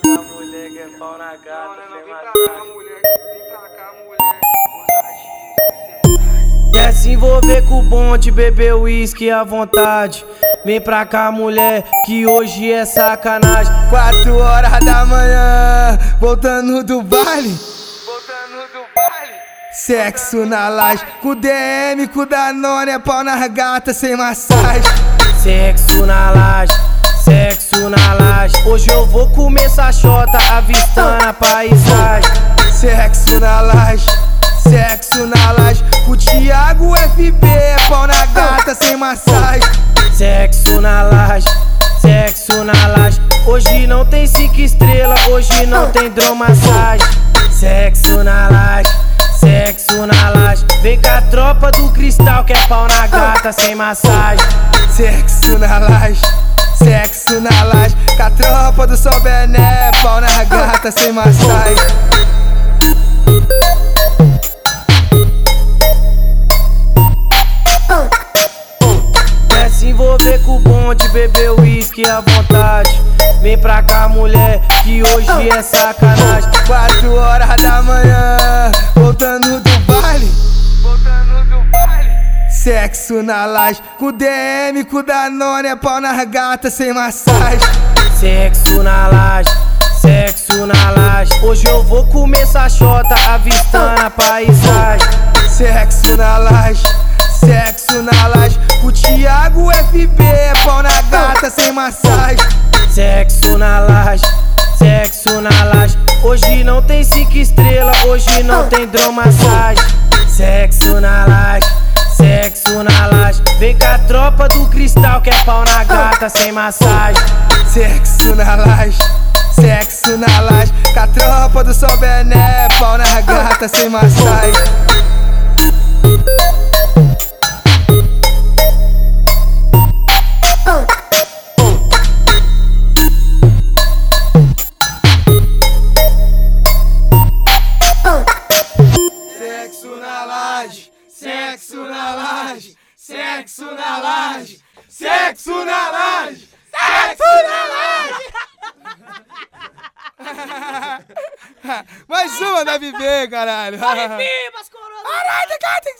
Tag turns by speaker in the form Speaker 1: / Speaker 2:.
Speaker 1: pra cá, mulher, que é pau na gata,
Speaker 2: Não, não,
Speaker 1: sem
Speaker 2: vem pra cá,
Speaker 1: massagem.
Speaker 2: mulher. Vem pra cá, mulher.
Speaker 3: Quer se envolver com o bonde, beber uísque à vontade. Vem pra cá, mulher, que hoje é sacanagem.
Speaker 4: Quatro horas da manhã, voltando do baile.
Speaker 2: Voltando do baile.
Speaker 4: Sexo na laje, com DM, com Danone, é pau nas gatas sem massagem.
Speaker 3: Sexo na laje, sexo na laje. Hoje eu vou comer essa chota, avistando a paisagem.
Speaker 4: Sexo na laje, sexo na laje, o Thiago FB, é pau na gata sem massagem.
Speaker 3: Sexo na laje, sexo na laje. Hoje não tem cinco estrelas, hoje não tem dromassagem. Sexo na laje, sexo na laje. Vem com a tropa do cristal que é pau na gata sem massagem.
Speaker 4: Sexo na laje, sexo na laje, a tropa do Sol Bené, pau na gata sem massagem.
Speaker 3: Quer se envolver com o bonde, beber uísque à vontade. Vem pra cá, mulher, que hoje é sacanagem.
Speaker 4: Quatro horas da manhã, voltando do baile.
Speaker 2: Voltando do baile.
Speaker 4: Sexo na laje, com DM, com Danone, é pau nas gatas sem massagem.
Speaker 3: Sexo na laje, sexo na laje. Hoje eu vou comer essa chota, avistando a paisagem.
Speaker 4: Sexo na laje, sexo na laje, o Thiago FB, é pau na gata sem massagem.
Speaker 3: Sexo na laje, sexo na laje. Hoje não tem cinco estrelas, hoje não tem dromassagem. Sexo na laje, sexo na laje. Vem com a tropa do cristal que é pau na gata sem massagem.
Speaker 4: Sexo na laje, sexo na laje, com a tropa do Sol Bené, pau na gata sem massagem. Sexo na laje, sexo na laje, sexo na laje, sexo na laje, Mais uma da Viver, caralho.
Speaker 5: Viva as coroas!
Speaker 4: Caralho, cara, tem